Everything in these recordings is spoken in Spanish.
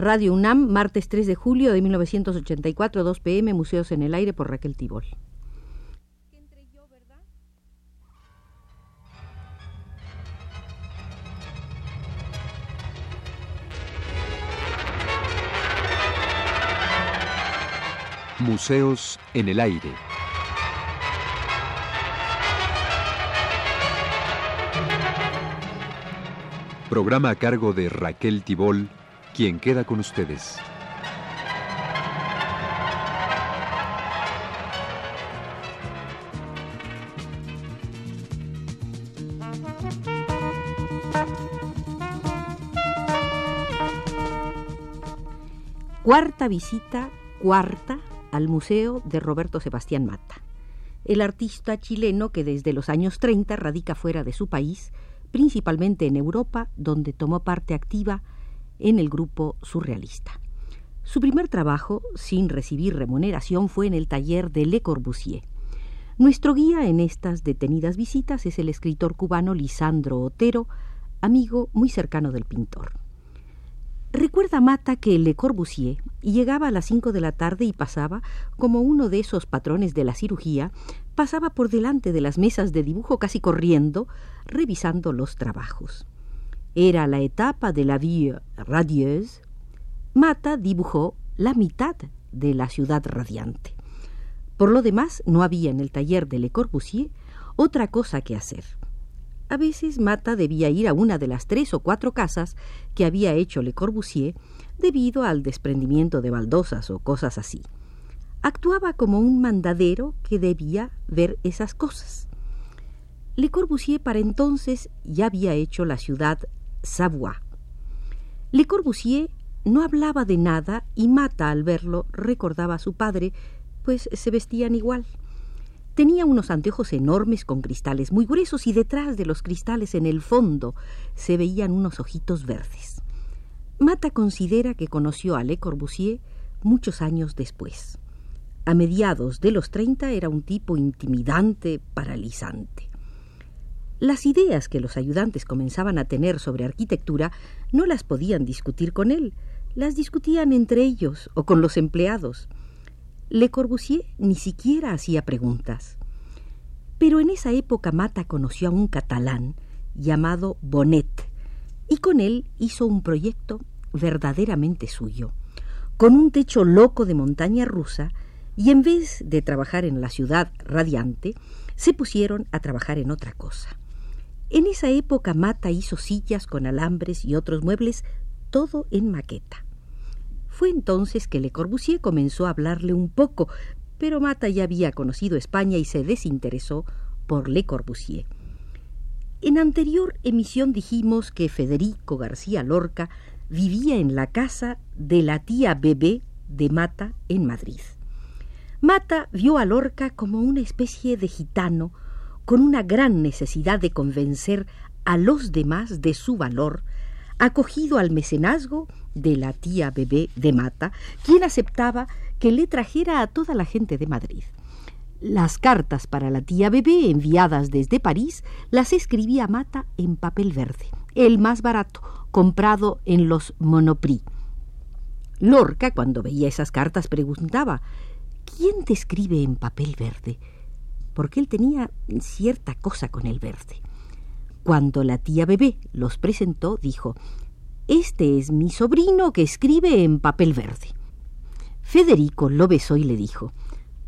Radio UNAM, martes 3 de julio de 1984, 2 pm, Museos en el Aire por Raquel Tibol. Museos en el Aire. Programa a cargo de Raquel Tibol, quien queda con ustedes. Cuarta visita, cuarta, al Museo de Roberto Sebastián Mata, el artista chileno que desde los años 30 radica fuera de su país principalmente en Europa, donde tomó parte activa en el grupo surrealista. Su primer trabajo, sin recibir remuneración, fue en el taller de Le Corbusier. Nuestro guía en estas detenidas visitas es el escritor cubano Lisandro Otero, amigo muy cercano del pintor. Recuerda Mata que Le Corbusier llegaba a las cinco de la tarde y pasaba, como uno de esos patrones de la cirugía, pasaba por delante de las mesas de dibujo casi corriendo, revisando los trabajos. Era la etapa de la vie radieuse. Mata dibujó la mitad de la ciudad radiante. Por lo demás, no había en el taller de Le Corbusier otra cosa que hacer. A veces Mata debía ir a una de las tres o cuatro casas que había hecho Le Corbusier debido al desprendimiento de baldosas o cosas así. Actuaba como un mandadero que debía ver esas cosas. Le Corbusier para entonces ya había hecho la ciudad Savoie. Le Corbusier no hablaba de nada y Mata al verlo recordaba a su padre, pues se vestían igual. Tenía unos anteojos enormes con cristales muy gruesos y detrás de los cristales en el fondo se veían unos ojitos verdes. Mata considera que conoció a Le Corbusier muchos años después. A mediados de los treinta era un tipo intimidante, paralizante. Las ideas que los ayudantes comenzaban a tener sobre arquitectura no las podían discutir con él, las discutían entre ellos o con los empleados. Le Corbusier ni siquiera hacía preguntas. Pero en esa época Mata conoció a un catalán llamado Bonet y con él hizo un proyecto verdaderamente suyo. Con un techo loco de montaña rusa y en vez de trabajar en la ciudad radiante, se pusieron a trabajar en otra cosa. En esa época Mata hizo sillas con alambres y otros muebles, todo en maqueta. Fue entonces que Le Corbusier comenzó a hablarle un poco, pero Mata ya había conocido España y se desinteresó por Le Corbusier. En anterior emisión dijimos que Federico García Lorca vivía en la casa de la tía Bebé de Mata en Madrid. Mata vio a Lorca como una especie de gitano con una gran necesidad de convencer a los demás de su valor, acogido al mecenazgo de la tía bebé de Mata, quien aceptaba que le trajera a toda la gente de Madrid. Las cartas para la tía bebé enviadas desde París las escribía Mata en papel verde, el más barato, comprado en los Monoprix. Lorca, cuando veía esas cartas, preguntaba ¿Quién te escribe en papel verde? Porque él tenía cierta cosa con el verde. Cuando la tía bebé los presentó, dijo este es mi sobrino que escribe en papel verde. Federico lo besó y le dijo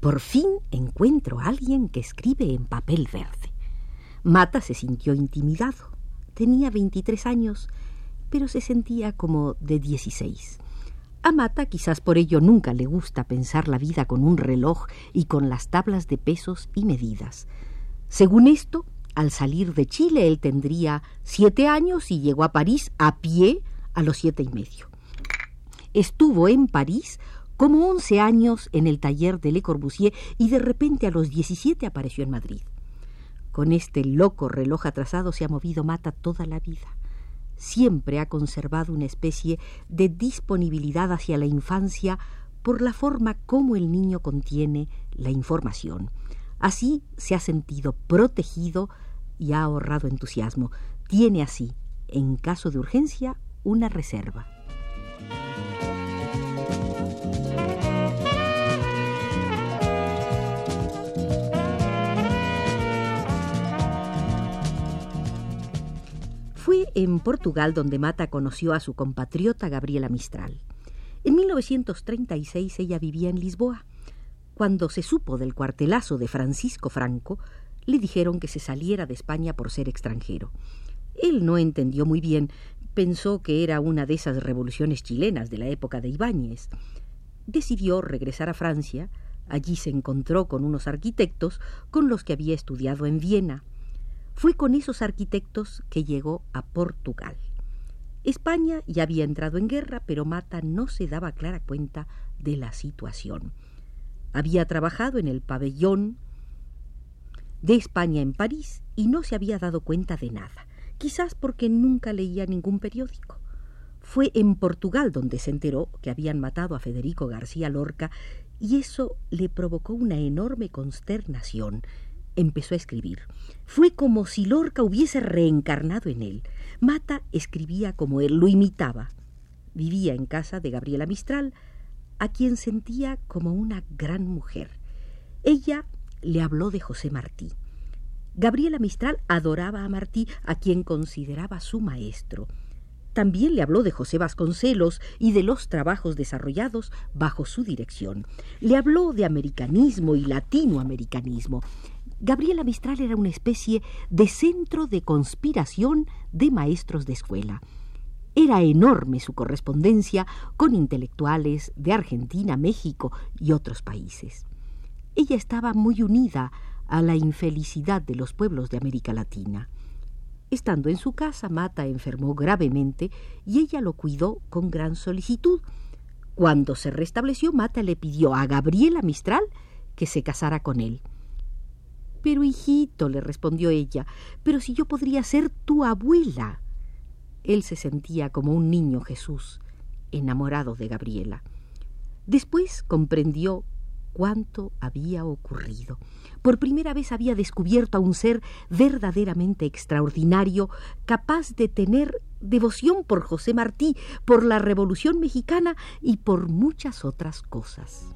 Por fin encuentro a alguien que escribe en papel verde. Mata se sintió intimidado. Tenía veintitrés años, pero se sentía como de dieciséis. A Mata quizás por ello nunca le gusta pensar la vida con un reloj y con las tablas de pesos y medidas. Según esto, al salir de Chile él tendría siete años y llegó a París a pie a los siete y medio. Estuvo en París como once años en el taller de Le Corbusier y de repente a los diecisiete apareció en Madrid. Con este loco reloj atrasado se ha movido Mata toda la vida. Siempre ha conservado una especie de disponibilidad hacia la infancia por la forma como el niño contiene la información. Así se ha sentido protegido y ha ahorrado entusiasmo. Tiene así, en caso de urgencia, una reserva. En Portugal donde Mata conoció a su compatriota Gabriela Mistral. En 1936 ella vivía en Lisboa. Cuando se supo del cuartelazo de Francisco Franco, le dijeron que se saliera de España por ser extranjero. Él no entendió muy bien, pensó que era una de esas revoluciones chilenas de la época de Ibáñez. Decidió regresar a Francia, allí se encontró con unos arquitectos con los que había estudiado en Viena. Fue con esos arquitectos que llegó a Portugal. España ya había entrado en guerra, pero Mata no se daba clara cuenta de la situación. Había trabajado en el pabellón de España en París y no se había dado cuenta de nada, quizás porque nunca leía ningún periódico. Fue en Portugal donde se enteró que habían matado a Federico García Lorca y eso le provocó una enorme consternación. Empezó a escribir. Fue como si Lorca hubiese reencarnado en él. Mata escribía como él, lo imitaba. Vivía en casa de Gabriela Mistral, a quien sentía como una gran mujer. Ella le habló de José Martí. Gabriela Mistral adoraba a Martí, a quien consideraba su maestro. También le habló de José Vasconcelos y de los trabajos desarrollados bajo su dirección. Le habló de americanismo y latinoamericanismo. Gabriela Mistral era una especie de centro de conspiración de maestros de escuela. Era enorme su correspondencia con intelectuales de Argentina, México y otros países. Ella estaba muy unida a la infelicidad de los pueblos de América Latina. Estando en su casa, Mata enfermó gravemente y ella lo cuidó con gran solicitud. Cuando se restableció, Mata le pidió a Gabriela Mistral que se casara con él. Pero hijito, le respondió ella, pero si yo podría ser tu abuela. Él se sentía como un niño Jesús, enamorado de Gabriela. Después comprendió cuánto había ocurrido. Por primera vez había descubierto a un ser verdaderamente extraordinario, capaz de tener devoción por José Martí, por la Revolución mexicana y por muchas otras cosas.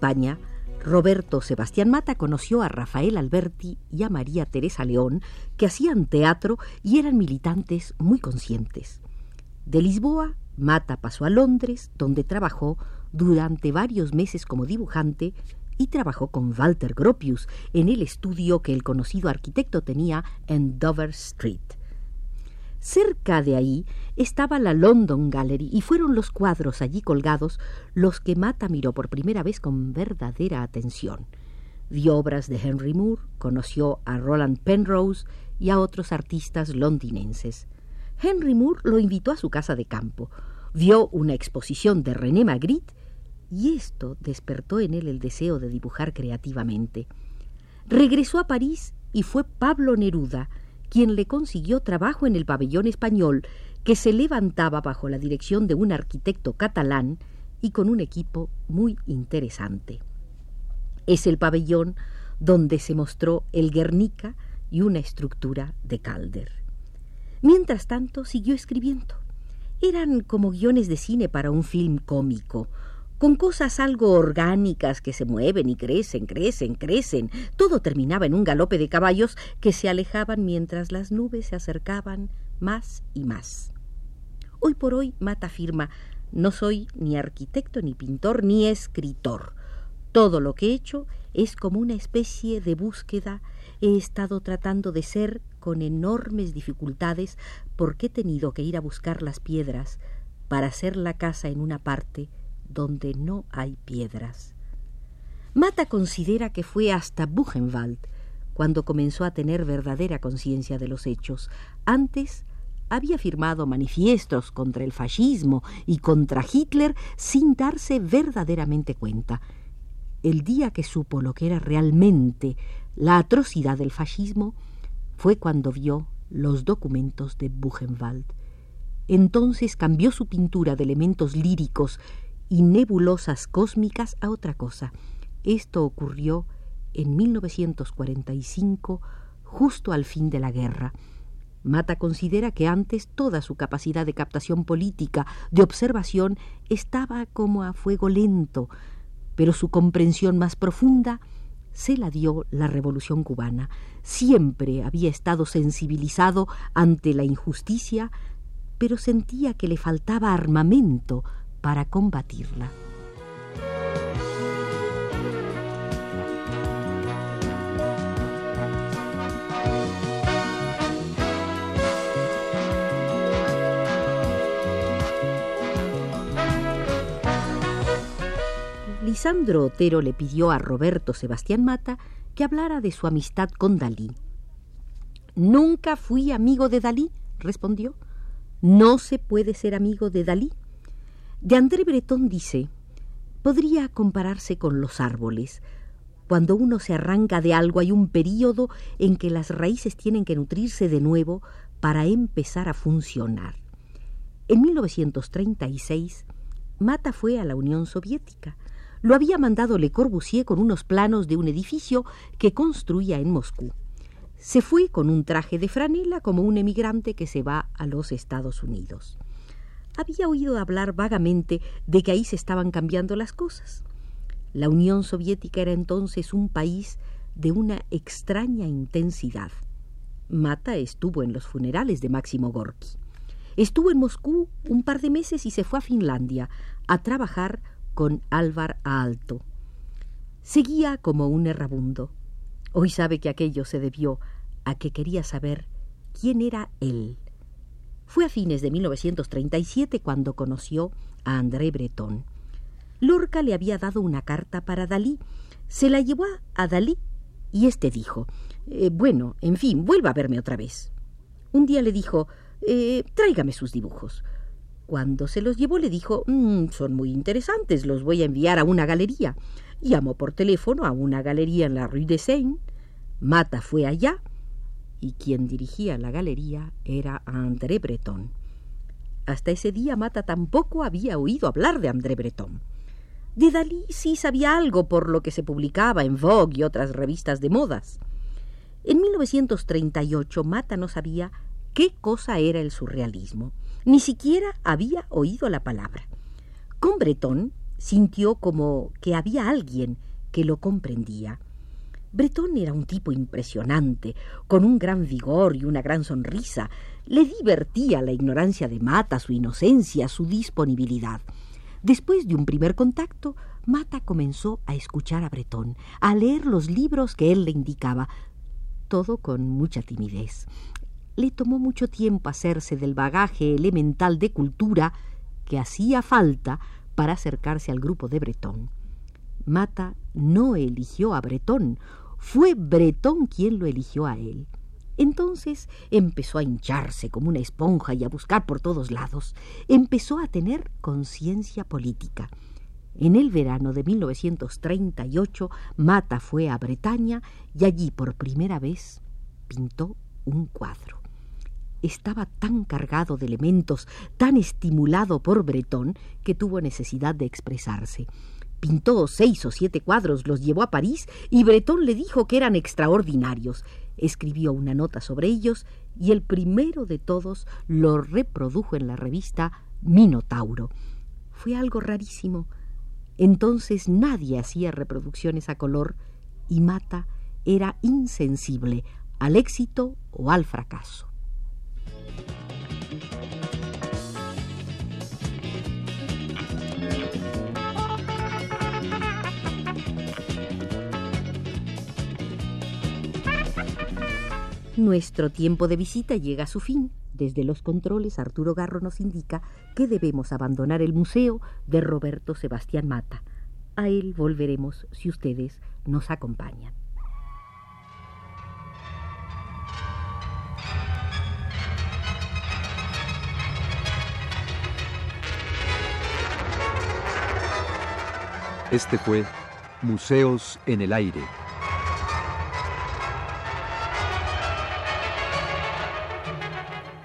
España, Roberto Sebastián Mata conoció a Rafael Alberti y a María Teresa León, que hacían teatro y eran militantes muy conscientes. De Lisboa, Mata pasó a Londres, donde trabajó durante varios meses como dibujante y trabajó con Walter Gropius en el estudio que el conocido arquitecto tenía en Dover Street. Cerca de ahí estaba la London Gallery y fueron los cuadros allí colgados los que Mata miró por primera vez con verdadera atención. Vio obras de Henry Moore, conoció a Roland Penrose y a otros artistas londinenses. Henry Moore lo invitó a su casa de campo, vio una exposición de René Magritte y esto despertó en él el deseo de dibujar creativamente. Regresó a París y fue Pablo Neruda, quien le consiguió trabajo en el pabellón español, que se levantaba bajo la dirección de un arquitecto catalán y con un equipo muy interesante. Es el pabellón donde se mostró el Guernica y una estructura de Calder. Mientras tanto, siguió escribiendo. Eran como guiones de cine para un film cómico, con cosas algo orgánicas que se mueven y crecen, crecen, crecen. Todo terminaba en un galope de caballos que se alejaban mientras las nubes se acercaban más y más. Hoy por hoy Mata afirma, no soy ni arquitecto, ni pintor, ni escritor. Todo lo que he hecho es como una especie de búsqueda. He estado tratando de ser con enormes dificultades porque he tenido que ir a buscar las piedras para hacer la casa en una parte donde no hay piedras. Mata considera que fue hasta Buchenwald cuando comenzó a tener verdadera conciencia de los hechos. Antes había firmado manifiestos contra el fascismo y contra Hitler sin darse verdaderamente cuenta. El día que supo lo que era realmente la atrocidad del fascismo fue cuando vio los documentos de Buchenwald. Entonces cambió su pintura de elementos líricos y nebulosas cósmicas a otra cosa. Esto ocurrió en 1945, justo al fin de la guerra. Mata considera que antes toda su capacidad de captación política, de observación, estaba como a fuego lento, pero su comprensión más profunda se la dio la Revolución cubana. Siempre había estado sensibilizado ante la injusticia, pero sentía que le faltaba armamento para combatirla. Lisandro Otero le pidió a Roberto Sebastián Mata que hablara de su amistad con Dalí. Nunca fui amigo de Dalí, respondió. No se puede ser amigo de Dalí. De André Breton dice, podría compararse con los árboles. Cuando uno se arranca de algo hay un período en que las raíces tienen que nutrirse de nuevo para empezar a funcionar. En 1936, Mata fue a la Unión Soviética lo había mandado Le Corbusier con unos planos de un edificio que construía en Moscú. Se fue con un traje de franela como un emigrante que se va a los Estados Unidos. Había oído hablar vagamente de que ahí se estaban cambiando las cosas. La Unión Soviética era entonces un país de una extraña intensidad. Mata estuvo en los funerales de Máximo Gorky. Estuvo en Moscú un par de meses y se fue a Finlandia a trabajar con Álvar Alto. Seguía como un errabundo. Hoy sabe que aquello se debió a que quería saber quién era él. Fue a fines de 1937 cuando conoció a André Breton. Lorca le había dado una carta para Dalí. Se la llevó a Dalí y éste dijo eh, Bueno, en fin, vuelva a verme otra vez. Un día le dijo eh, Tráigame sus dibujos. Cuando se los llevó le dijo mm, Son muy interesantes, los voy a enviar a una galería. Llamó por teléfono a una galería en la Rue de Seine. Mata fue allá y quien dirigía la galería era André Breton. Hasta ese día Mata tampoco había oído hablar de André Breton. De Dalí sí sabía algo por lo que se publicaba en Vogue y otras revistas de modas. En 1938 Mata no sabía qué cosa era el surrealismo. Ni siquiera había oído la palabra. Con Bretón sintió como que había alguien que lo comprendía. Bretón era un tipo impresionante, con un gran vigor y una gran sonrisa. Le divertía la ignorancia de Mata, su inocencia, su disponibilidad. Después de un primer contacto, Mata comenzó a escuchar a Bretón, a leer los libros que él le indicaba, todo con mucha timidez le tomó mucho tiempo hacerse del bagaje elemental de cultura que hacía falta para acercarse al grupo de Bretón. Mata no eligió a Bretón, fue Bretón quien lo eligió a él. Entonces empezó a hincharse como una esponja y a buscar por todos lados. Empezó a tener conciencia política. En el verano de 1938, Mata fue a Bretaña y allí por primera vez pintó un cuadro estaba tan cargado de elementos, tan estimulado por Bretón, que tuvo necesidad de expresarse. Pintó seis o siete cuadros, los llevó a París y Bretón le dijo que eran extraordinarios. Escribió una nota sobre ellos y el primero de todos lo reprodujo en la revista Minotauro. Fue algo rarísimo. Entonces nadie hacía reproducciones a color y Mata era insensible al éxito o al fracaso. Nuestro tiempo de visita llega a su fin. Desde los controles, Arturo Garro nos indica que debemos abandonar el museo de Roberto Sebastián Mata. A él volveremos si ustedes nos acompañan. Este fue Museos en el Aire.